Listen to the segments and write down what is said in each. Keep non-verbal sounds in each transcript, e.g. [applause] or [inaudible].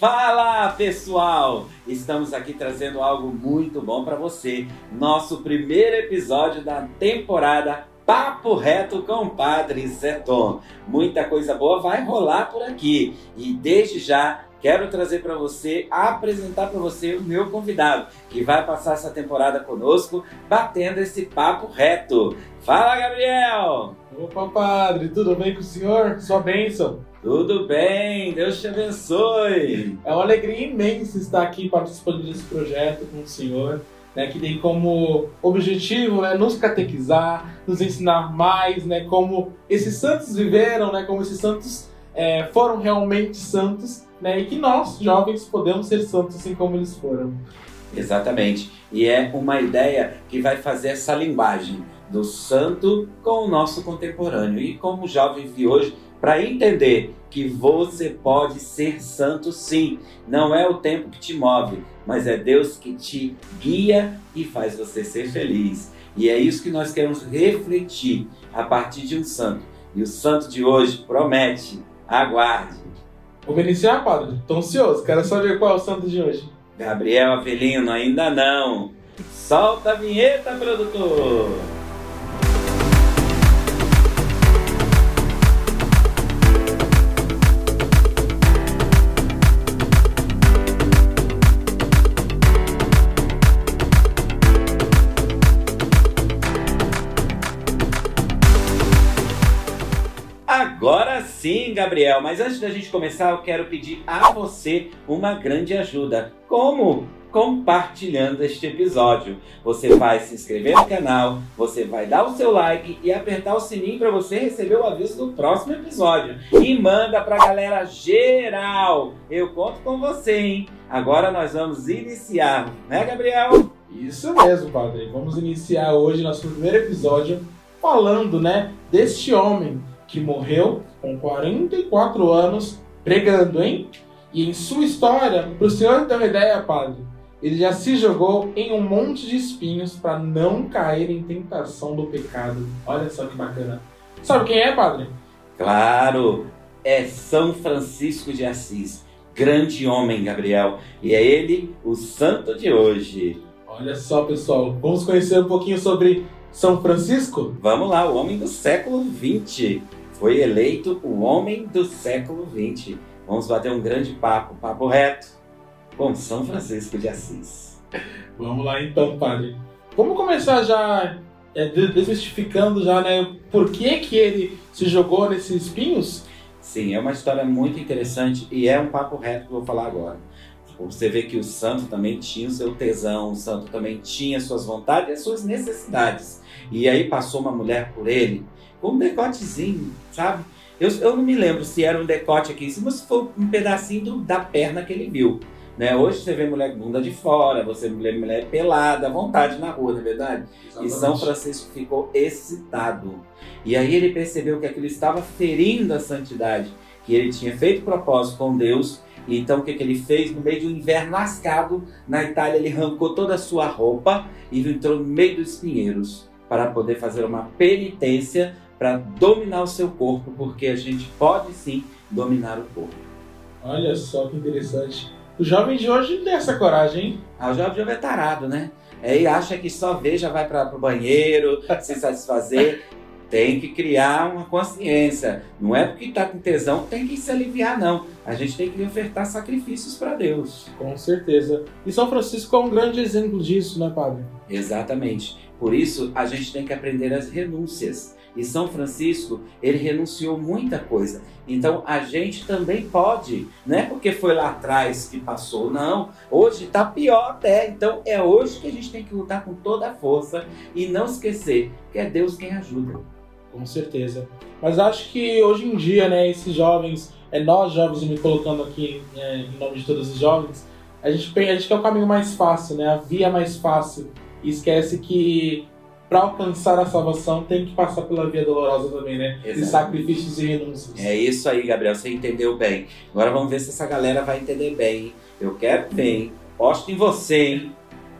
Fala pessoal! Estamos aqui trazendo algo muito bom para você. Nosso primeiro episódio da temporada Papo Reto com Padre Zeton. Muita coisa boa vai rolar por aqui e desde já quero trazer para você, apresentar para você o meu convidado, que vai passar essa temporada conosco, batendo esse papo reto. Fala, Gabriel! Opa, padre, tudo bem com o senhor? Sua bênção. Tudo bem, Deus te abençoe. É uma alegria imensa estar aqui participando desse projeto com o senhor. Né, que tem como objetivo né, nos catequizar, nos ensinar mais, né, como esses santos viveram, né, como esses santos é, foram realmente santos, né, e que nós, jovens, podemos ser santos assim como eles foram. Exatamente. E é uma ideia que vai fazer essa linguagem do santo com o nosso contemporâneo. E como jovem vi hoje, para entender que você pode ser santo sim. Não é o tempo que te move, mas é Deus que te guia e faz você ser feliz. E é isso que nós queremos refletir a partir de um santo. E o santo de hoje promete, aguarde. Vou iniciar, padre? Estou ansioso, quero saber qual é o santo de hoje. Gabriel Avelino, ainda não. Solta a vinheta, produtor! Gabriel, mas antes da gente começar, eu quero pedir a você uma grande ajuda. Como? Compartilhando este episódio. Você vai se inscrever no canal, você vai dar o seu like e apertar o sininho para você receber o aviso do próximo episódio. E manda para a galera geral. Eu conto com você, hein? Agora nós vamos iniciar, né, Gabriel? Isso mesmo, padre. Vamos iniciar hoje nosso primeiro episódio falando, né, deste homem que morreu com 44 anos pregando, hein? E em sua história, para o senhor ter uma ideia, padre, ele já se jogou em um monte de espinhos para não cair em tentação do pecado. Olha só que bacana. Sabe quem é, padre? Claro, é São Francisco de Assis. Grande homem, Gabriel. E é ele o santo de hoje. Olha só, pessoal. Vamos conhecer um pouquinho sobre São Francisco? Vamos lá, o homem do século XX foi eleito o homem do século XX. Vamos bater um grande papo, papo reto, com São Francisco de Assis. Vamos lá então, padre. Vamos começar já é, desmistificando já, né, por que que ele se jogou nesses espinhos? Sim, é uma história muito interessante e é um papo reto que eu vou falar agora. Você vê que o santo também tinha o seu tesão, o santo também tinha suas vontades e as suas necessidades. E aí passou uma mulher por ele um decotezinho, sabe? Eu, eu não me lembro se era um decote aqui em cima, se foi um pedacinho do, da perna que ele viu. Né? Hoje você vê mulher bunda de fora, você vê mulher pelada, à vontade na rua, não é verdade? Exatamente. E São Francisco ficou excitado. E aí ele percebeu que aquilo estava ferindo a santidade, que ele tinha feito propósito com Deus. E então o que, que ele fez? No meio de um inverno lascado, na Itália, ele arrancou toda a sua roupa e entrou no meio dos pinheiros para poder fazer uma penitência para dominar o seu corpo, porque a gente pode sim dominar o corpo. Olha só que interessante. O jovem de hoje não tem essa coragem, hein? Ah, o jovem de hoje é tarado, né? É, e acha que só vê, já vai para o banheiro, [laughs] se satisfazer. Tem que criar uma consciência. Não é porque está com tesão que tem que se aliviar, não. A gente tem que ofertar sacrifícios para Deus. Com certeza. E São Francisco é um grande exemplo disso, né, Padre? Exatamente. Por isso, a gente tem que aprender as renúncias. E São Francisco, ele renunciou muita coisa. Então a gente também pode, não é porque foi lá atrás que passou, não. Hoje está pior até. Então é hoje que a gente tem que lutar com toda a força e não esquecer que é Deus quem ajuda. Com certeza. Mas acho que hoje em dia, né, esses jovens, é nós jovens me colocando aqui é, em nome de todos os jovens, a gente, a gente quer o caminho mais fácil, né, a via mais fácil. E esquece que para alcançar a salvação tem que passar pela via dolorosa também, né? De sacrifícios e renúncias. É isso aí, Gabriel, você entendeu bem. Agora vamos ver se essa galera vai entender bem. Eu quero hein? Posto em você, hein?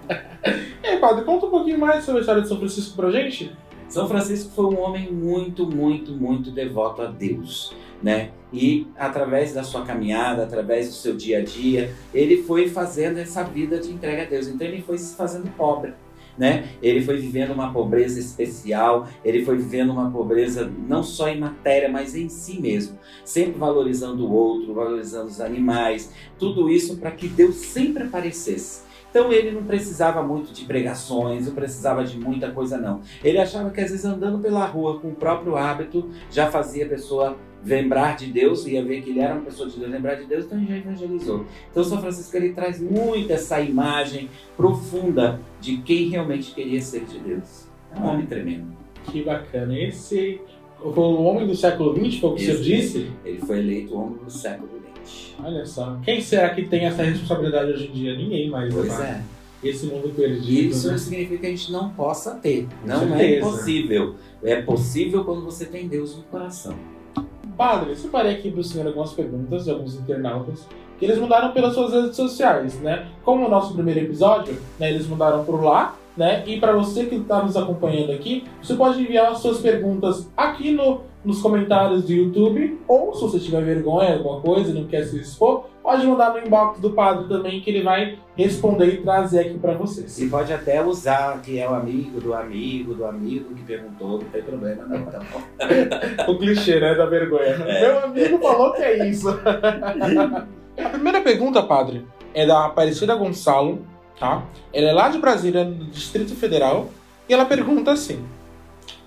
[laughs] é, padre, conta um pouquinho mais sobre a história de São Francisco pra gente. São Francisco foi um homem muito, muito, muito devoto a Deus. né? E através da sua caminhada, através do seu dia a dia, ele foi fazendo essa vida de entrega a Deus. Então ele foi se fazendo pobre. Né? Ele foi vivendo uma pobreza especial, ele foi vivendo uma pobreza não só em matéria, mas em si mesmo, sempre valorizando o outro, valorizando os animais, tudo isso para que Deus sempre aparecesse. Então ele não precisava muito de pregações, não precisava de muita coisa não. Ele achava que às vezes andando pela rua com o próprio hábito já fazia a pessoa lembrar de Deus, ia ver que ele era uma pessoa de Deus, lembrar de Deus, então ele já evangelizou. Então São Francisco ele traz muito essa imagem profunda de quem realmente queria ser de Deus. É um homem tremendo. Que bacana. Esse foi o homem do século XX, foi o que Esse- você disse? Ele foi eleito o homem do século XX. Olha só. Quem será que tem essa responsabilidade hoje em dia? Ninguém mais. Pois né? é. Esse mundo perdido. Isso né? não significa que a gente não possa ter. Não é impossível. É possível quando você tem Deus no coração. Padre, separei aqui para o senhor algumas perguntas de alguns internautas que eles mandaram pelas suas redes sociais, né? Como o nosso primeiro episódio, né, eles mandaram por lá, né? E para você que está nos acompanhando aqui, você pode enviar as suas perguntas aqui no, nos comentários do YouTube, ou se você tiver vergonha, alguma coisa, não quer se expor, pode mandar no inbox do padre também, que ele vai responder e trazer aqui para vocês. E pode até usar que é o amigo do amigo do amigo que perguntou, não tem problema não. Tá bom? [laughs] O clichê, né, da vergonha. É. Meu amigo falou que é isso. A primeira pergunta, padre, é da Aparecida Gonçalo, tá? Ela é lá de Brasília, no Distrito Federal, e ela pergunta assim: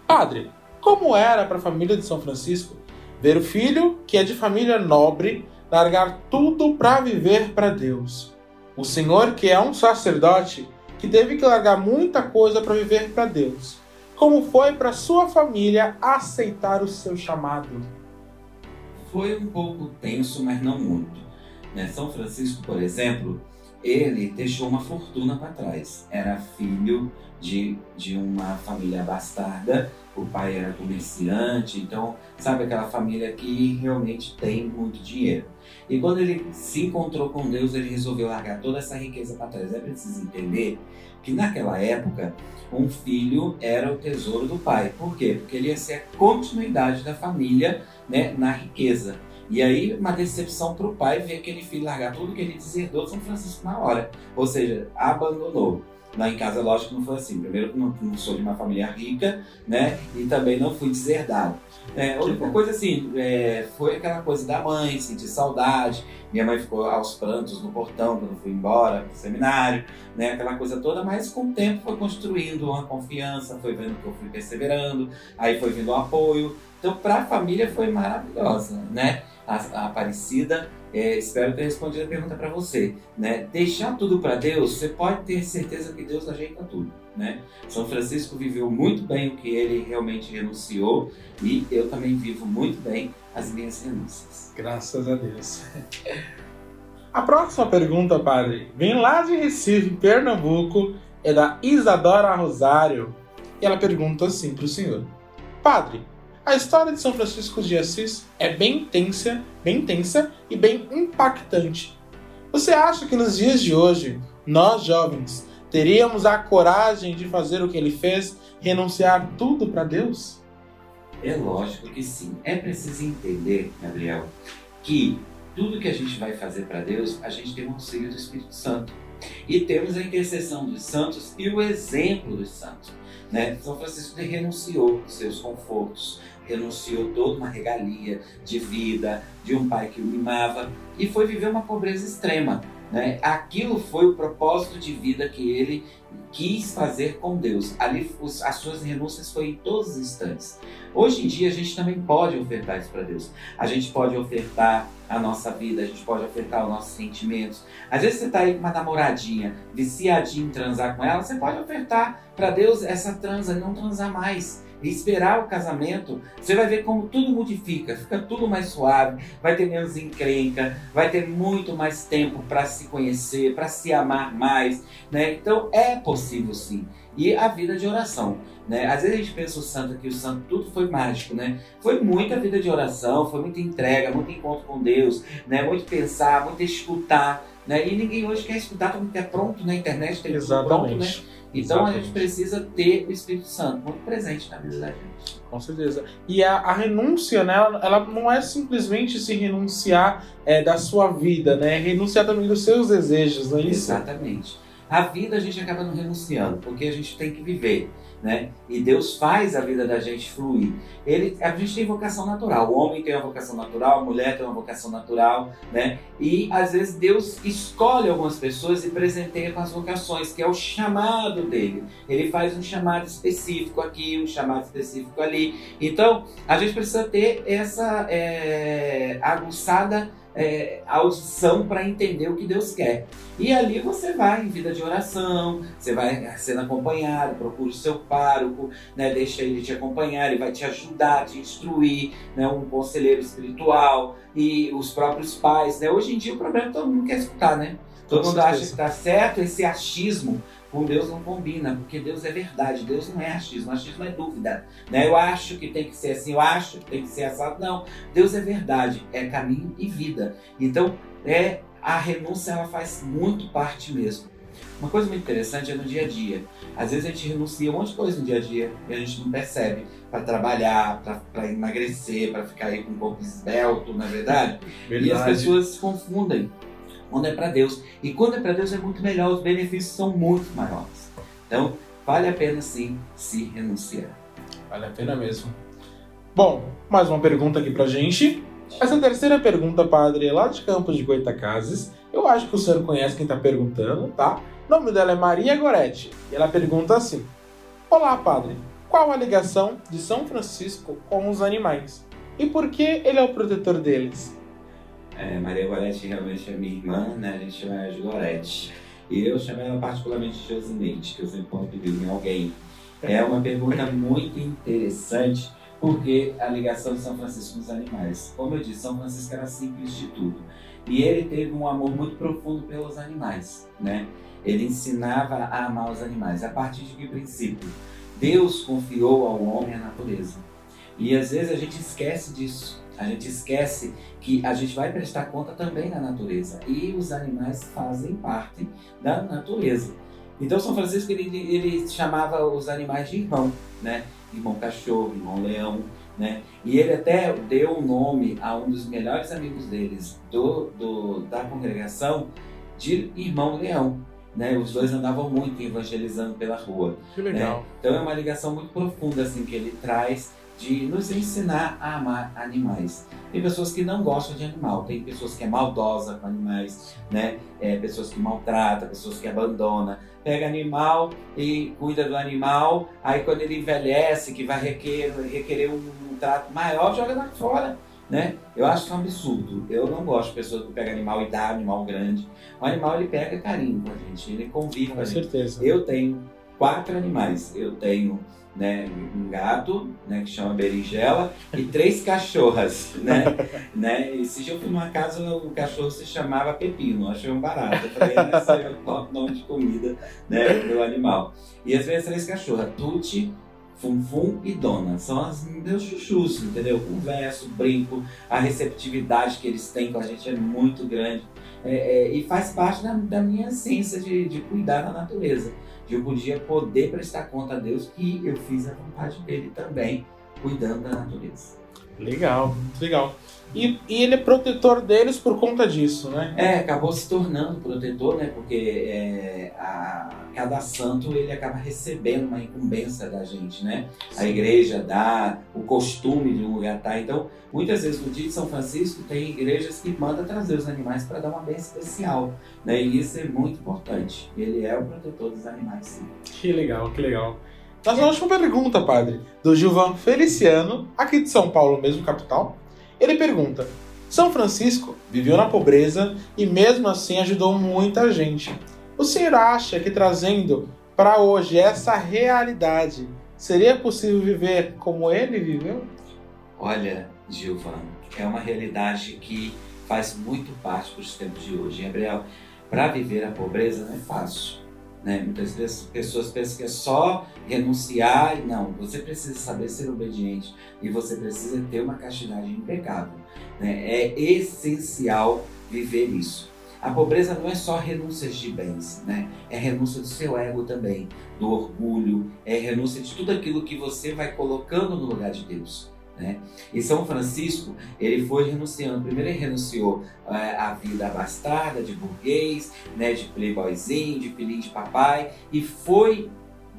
Padre, como era para a família de São Francisco ver o filho, que é de família nobre, largar tudo para viver para Deus? O senhor, que é um sacerdote, que teve que largar muita coisa para viver para Deus. Como foi para sua família aceitar o seu chamado? Foi um pouco tenso, mas não muito. Né? São Francisco, por exemplo, ele deixou uma fortuna para trás. Era filho de, de uma família bastarda, o pai era comerciante, então, sabe aquela família que realmente tem muito dinheiro. E quando ele se encontrou com Deus, ele resolveu largar toda essa riqueza para trás. É preciso entender que naquela época, um filho era o tesouro do pai. Por quê? Porque ele ia ser a continuidade da família né, na riqueza. E aí, uma decepção para o pai ver aquele filho largar tudo que ele deserdou de São Francisco na hora. Ou seja, abandonou. Lá em casa, lógico não foi assim. Primeiro, não, não sou de uma família rica, né? E também não fui deserdado. É, a única coisa, assim, é, foi aquela coisa da mãe, sentir saudade. Minha mãe ficou aos prantos no portão quando fui embora pro seminário, né? Aquela coisa toda. Mas com o tempo foi construindo uma confiança, foi vendo que eu fui perseverando. Aí foi vindo o apoio. Então, para a família foi maravilhosa, né? A, a Aparecida, é, espero ter respondido a pergunta para você, né? Deixar tudo para Deus, você pode ter certeza que Deus ajeita tudo, né? São Francisco viveu muito bem o que ele realmente renunciou e eu também vivo muito bem as minhas renúncias. Graças a Deus. A próxima pergunta, padre, vem lá de Recife, Pernambuco, é da Isadora Rosário. E ela pergunta assim para o senhor: Padre, a história de São Francisco de Assis é bem tensa, bem tensa e bem impactante. Você acha que nos dias de hoje, nós jovens, teríamos a coragem de fazer o que ele fez, renunciar tudo para Deus? É lógico que sim. É preciso entender, Gabriel, que tudo que a gente vai fazer para Deus, a gente tem o auxílio do Espírito Santo. E temos a intercessão dos santos e o exemplo dos santos. Né? São Francisco renunciou seus confortos, renunciou toda uma regalia de vida, de um pai que o mimava e foi viver uma pobreza extrema. Né? Aquilo foi o propósito de vida que ele quis fazer com Deus. Ali os- as suas renúncias foram em todos os instantes. Hoje em dia a gente também pode ofertar isso para Deus. A gente pode ofertar a nossa vida, a gente pode ofertar os nossos sentimentos. Às vezes você está aí com uma namoradinha, viciadinho em transar com ela, você pode ofertar para Deus essa transa, não transar mais. E esperar o casamento, você vai ver como tudo modifica, fica tudo mais suave, vai ter menos encrenca, vai ter muito mais tempo para se conhecer, para se amar mais, né? Então é possível sim. E a vida de oração, né? Às vezes a gente pensa o santo que o santo tudo foi mágico, né? Foi muita vida de oração, foi muita entrega, muito encontro com Deus, né? Muito pensar, muito escutar, Né? E ninguém hoje quer escutar tudo que é pronto na internet, tem tudo Exatamente. pronto, né? Então a Exatamente. gente precisa ter o Espírito Santo muito presente na vida da gente. Com certeza. E a, a renúncia, né, ela, ela não é simplesmente se renunciar é, da sua vida, né? É renunciar também dos seus desejos, não é isso? Exatamente. A vida a gente acaba não renunciando, porque a gente tem que viver, né? E Deus faz a vida da gente fluir. Ele, a gente tem vocação natural. O homem tem uma vocação natural, a mulher tem uma vocação natural, né? E às vezes Deus escolhe algumas pessoas e presenteia com as vocações, que é o chamado dele. Ele faz um chamado específico aqui, um chamado específico ali. Então, a gente precisa ter essa é, aguçada é, audição para entender o que Deus quer. E ali você vai em vida de oração, você vai sendo acompanhado, procura o seu pároco, né, deixa ele te acompanhar, ele vai te ajudar, te instruir, né, um conselheiro espiritual e os próprios pais. Né? Hoje em dia o problema é que todo mundo quer escutar, né? Todo Com mundo certeza. acha que está certo, esse achismo com Deus não combina, porque Deus é verdade, Deus não é achismo, achismo é dúvida. Né? Eu acho que tem que ser assim, eu acho que tem que ser assado. Não, Deus é verdade, é caminho e vida. Então, é a renúncia ela faz muito parte mesmo. Uma coisa muito interessante é no dia a dia. Às vezes a gente renuncia a um monte de coisa no dia a dia e a gente não percebe para trabalhar, para emagrecer, para ficar aí com um corpo esbelto, na verdade. E as pessoas se confundem quando é para Deus. E quando é para Deus é muito melhor, os benefícios são muito maiores. Então, vale a pena sim se renunciar. Vale a pena mesmo. Bom, mais uma pergunta aqui pra gente. Essa terceira pergunta, padre, é lá de Campos de Goitacazes. Eu acho que o senhor conhece quem tá perguntando, tá? O nome dela é Maria Goretti. E ela pergunta assim: Olá, padre. Qual a ligação de São Francisco com os animais? E por que ele é o protetor deles? É, Maria Gorete realmente é minha irmã, né? A gente chama ela de Gorete. E eu chamo ela particularmente de Josineide, que eu sempre ponho pedido em alguém. É uma pergunta muito interessante, porque a ligação de São Francisco com os animais. Como eu disse, São Francisco era simples de tudo. E ele teve um amor muito profundo pelos animais, né? Ele ensinava a amar os animais. A partir de que princípio? Deus confiou ao homem a natureza. E às vezes a gente esquece disso. A gente esquece que a gente vai prestar conta também da natureza. E os animais fazem parte da natureza. Então São Francisco ele, ele chamava os animais de irmão, né? Irmão cachorro, irmão leão, né? E ele até deu o nome a um dos melhores amigos deles do, do da congregação de irmão leão. Né? Os dois andavam muito evangelizando pela rua. Que legal. Então é uma ligação muito profunda assim que ele traz de nos ensinar a amar animais. Tem pessoas que não gostam de animal, tem pessoas que é maldosa com animais, né? É, pessoas que maltrata, pessoas que abandona. Pega animal e cuida do animal, aí quando ele envelhece, que vai requerer, requerer um, um trato maior, joga lá fora. Né? Eu acho isso um absurdo. Eu não gosto de pessoas que pegam animal e dá animal grande. O animal ele pega carinho com a gente, ele convive com a Com gente. certeza. Eu tenho quatro animais. Eu tenho né, um gato, né, que chama berinjela, e três cachorras, né? [laughs] né? E se eu fui numa casa, o cachorro se chamava Pepino, achei um barato. Eu falei, essa é o nome de comida, né, do animal. E as minhas três cachorras, Tuti, Funfum e Dona, são as meus chuchus, entendeu? Converso, brinco, a receptividade que eles têm com a gente é muito grande. É, é, e faz parte da, da minha essência de, de cuidar da natureza de eu podia poder prestar conta a Deus que eu fiz a vontade dele também, cuidando da natureza. Legal, legal. E, e ele é protetor deles por conta disso, né? É, acabou se tornando protetor, né? Porque é, a, cada santo ele acaba recebendo uma incumbência da gente, né? A igreja dá o costume de um lugar tá. Então, muitas vezes no dia de São Francisco tem igrejas que mandam trazer os animais para dar uma bênção especial, né? E isso é muito importante. Ele é o protetor dos animais, sim. Que legal, que legal. Nossa última pergunta, padre, do Gilvan Feliciano, aqui de São Paulo, mesmo capital. Ele pergunta: São Francisco viveu na pobreza e mesmo assim ajudou muita gente. O senhor acha que trazendo para hoje essa realidade seria possível viver como ele viveu? Olha, Gilvan, é uma realidade que faz muito parte dos tempos de hoje. Gabriel, para viver a pobreza não é fácil. Né? Muitas vezes pessoas pensam que é só renunciar. Não, você precisa saber ser obediente e você precisa ter uma castidade impecável. Né? É essencial viver isso. a pobreza não é só renúncias de bens, né? É renúncia do seu ego também, do orgulho, é renúncia de tudo aquilo que você vai colocando no lugar de Deus. Né? E São Francisco, ele foi renunciando. Primeiro ele renunciou é, a vida abastada, de burguês, né, de playboyzinho, de filhinho de papai, e foi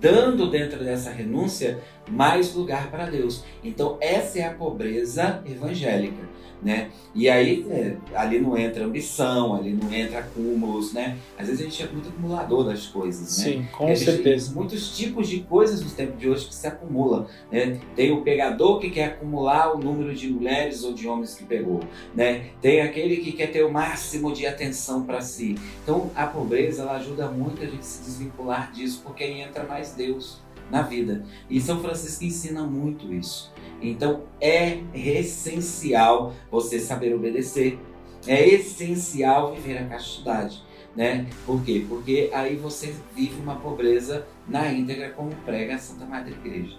dando dentro dessa renúncia mais lugar para Deus. Então essa é a pobreza evangélica né? E aí, é, ali não entra ambição, ali não entra acúmulos, né? Às vezes a gente é muito acumulador das coisas, né? Sim, com certeza. Tem muitos tipos de coisas no tempo de hoje que se acumulam, né? Tem o pegador que quer acumular o número de mulheres ou de homens que pegou, né? Tem aquele que quer ter o máximo de atenção para si. Então, a pobreza, ela ajuda muito a gente se desvincular disso, porque aí entra mais Deus na vida. E São Francisco ensina muito isso. Então é essencial você saber obedecer. É essencial viver a castidade. Né? Por quê? Porque aí você vive uma pobreza na íntegra, como prega a Santa Madre Igreja.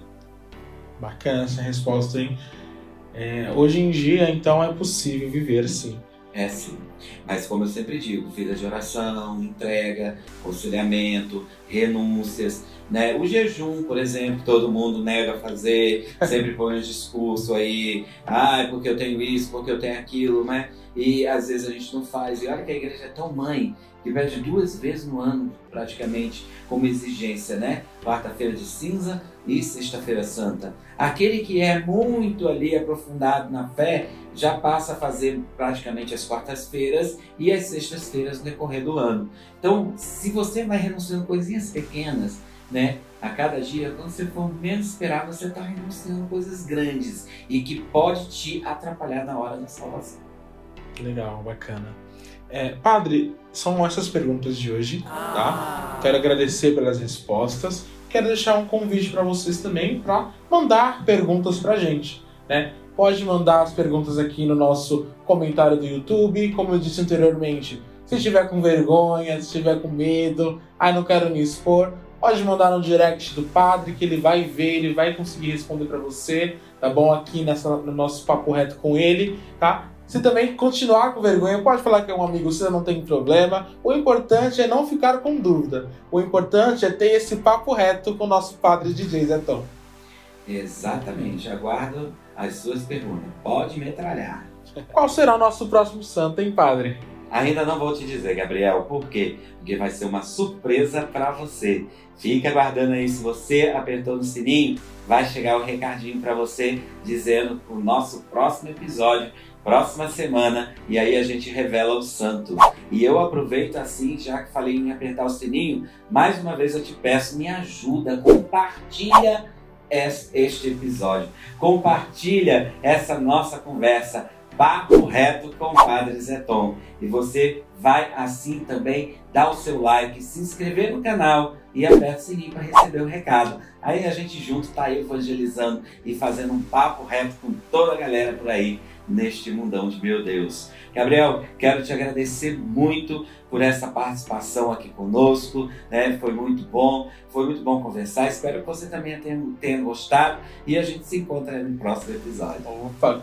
Bacana essa resposta, hein? É, hoje em dia, então, é possível viver sim. É sim. Mas como eu sempre digo, vida de oração, entrega, conciliamento, renúncias, né? O jejum, por exemplo, todo mundo nega fazer, [laughs] sempre põe um discurso aí, ah, porque eu tenho isso, porque eu tenho aquilo, né? E às vezes a gente não faz. E olha que a igreja é tão mãe que pede duas vezes no ano, praticamente, como exigência, né? Quarta-feira de cinza e sexta-feira santa. Aquele que é muito ali aprofundado na fé já passa a fazer praticamente as quartas-feiras e as sextas-feiras no decorrer do ano. Então, se você vai renunciando coisinhas pequenas, né? A cada dia, quando você for menos esperar, você está renunciando coisas grandes e que pode te atrapalhar na hora da salvação. Legal, bacana. É, padre, são essas perguntas de hoje, tá? Quero agradecer pelas respostas. Quero deixar um convite para vocês também para mandar perguntas para a gente, né? Pode mandar as perguntas aqui no nosso comentário do YouTube, como eu disse anteriormente. Se estiver com vergonha, se estiver com medo, ai não quero me expor, pode mandar no direct do padre que ele vai ver, ele vai conseguir responder para você, tá bom? Aqui nessa, no nosso papo reto com ele, tá? Se também continuar com vergonha, pode falar que é um amigo seu, não tem problema. O importante é não ficar com dúvida. O importante é ter esse papo reto com o nosso padre DJ Zetão. Exatamente. Aguardo as suas perguntas. Pode metralhar. Qual será o nosso próximo santo, hein, padre? Ainda não vou te dizer, Gabriel, por quê? Porque vai ser uma surpresa para você. Fica aguardando aí, se você apertou no sininho, vai chegar o um recadinho para você dizendo o nosso próximo episódio, próxima semana, e aí a gente revela o santo. E eu aproveito assim, já que falei em apertar o sininho, mais uma vez eu te peço, me ajuda, compartilha este episódio, compartilha essa nossa conversa Papo Reto com o Padre Zeton. E você vai assim também dar o seu like, se inscrever no canal e aperta o sininho para receber o recado. Aí a gente junto está evangelizando e fazendo um papo reto com toda a galera por aí neste mundão de meu Deus. Gabriel, quero te agradecer muito por essa participação aqui conosco, né? Foi muito bom, foi muito bom conversar. Espero que você também tenha, tenha gostado e a gente se encontra no próximo episódio. Opa,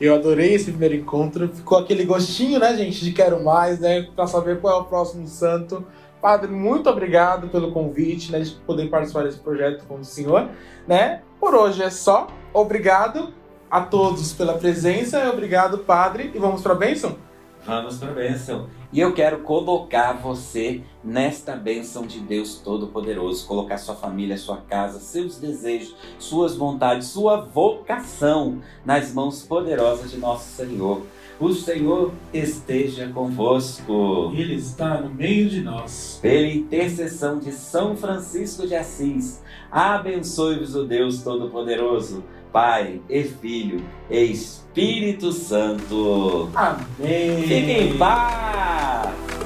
eu adorei esse primeiro encontro. Ficou aquele gostinho, né, gente, de quero mais, né, para saber qual é o próximo santo. Padre, muito obrigado pelo convite, né, de poder participar desse projeto com o senhor, né? Por hoje é só. Obrigado a todos pela presença, obrigado, Padre, e vamos para a bênção? Vamos para a bênção. E eu quero colocar você nesta bênção de Deus Todo-Poderoso, colocar sua família, sua casa, seus desejos, suas vontades, sua vocação nas mãos poderosas de nosso Senhor. O Senhor esteja convosco. Ele está no meio de nós. Pela intercessão de São Francisco de Assis, abençoe-vos o Deus Todo-Poderoso, Pai e Filho e Espírito Santo. Amém. Fiquem em paz.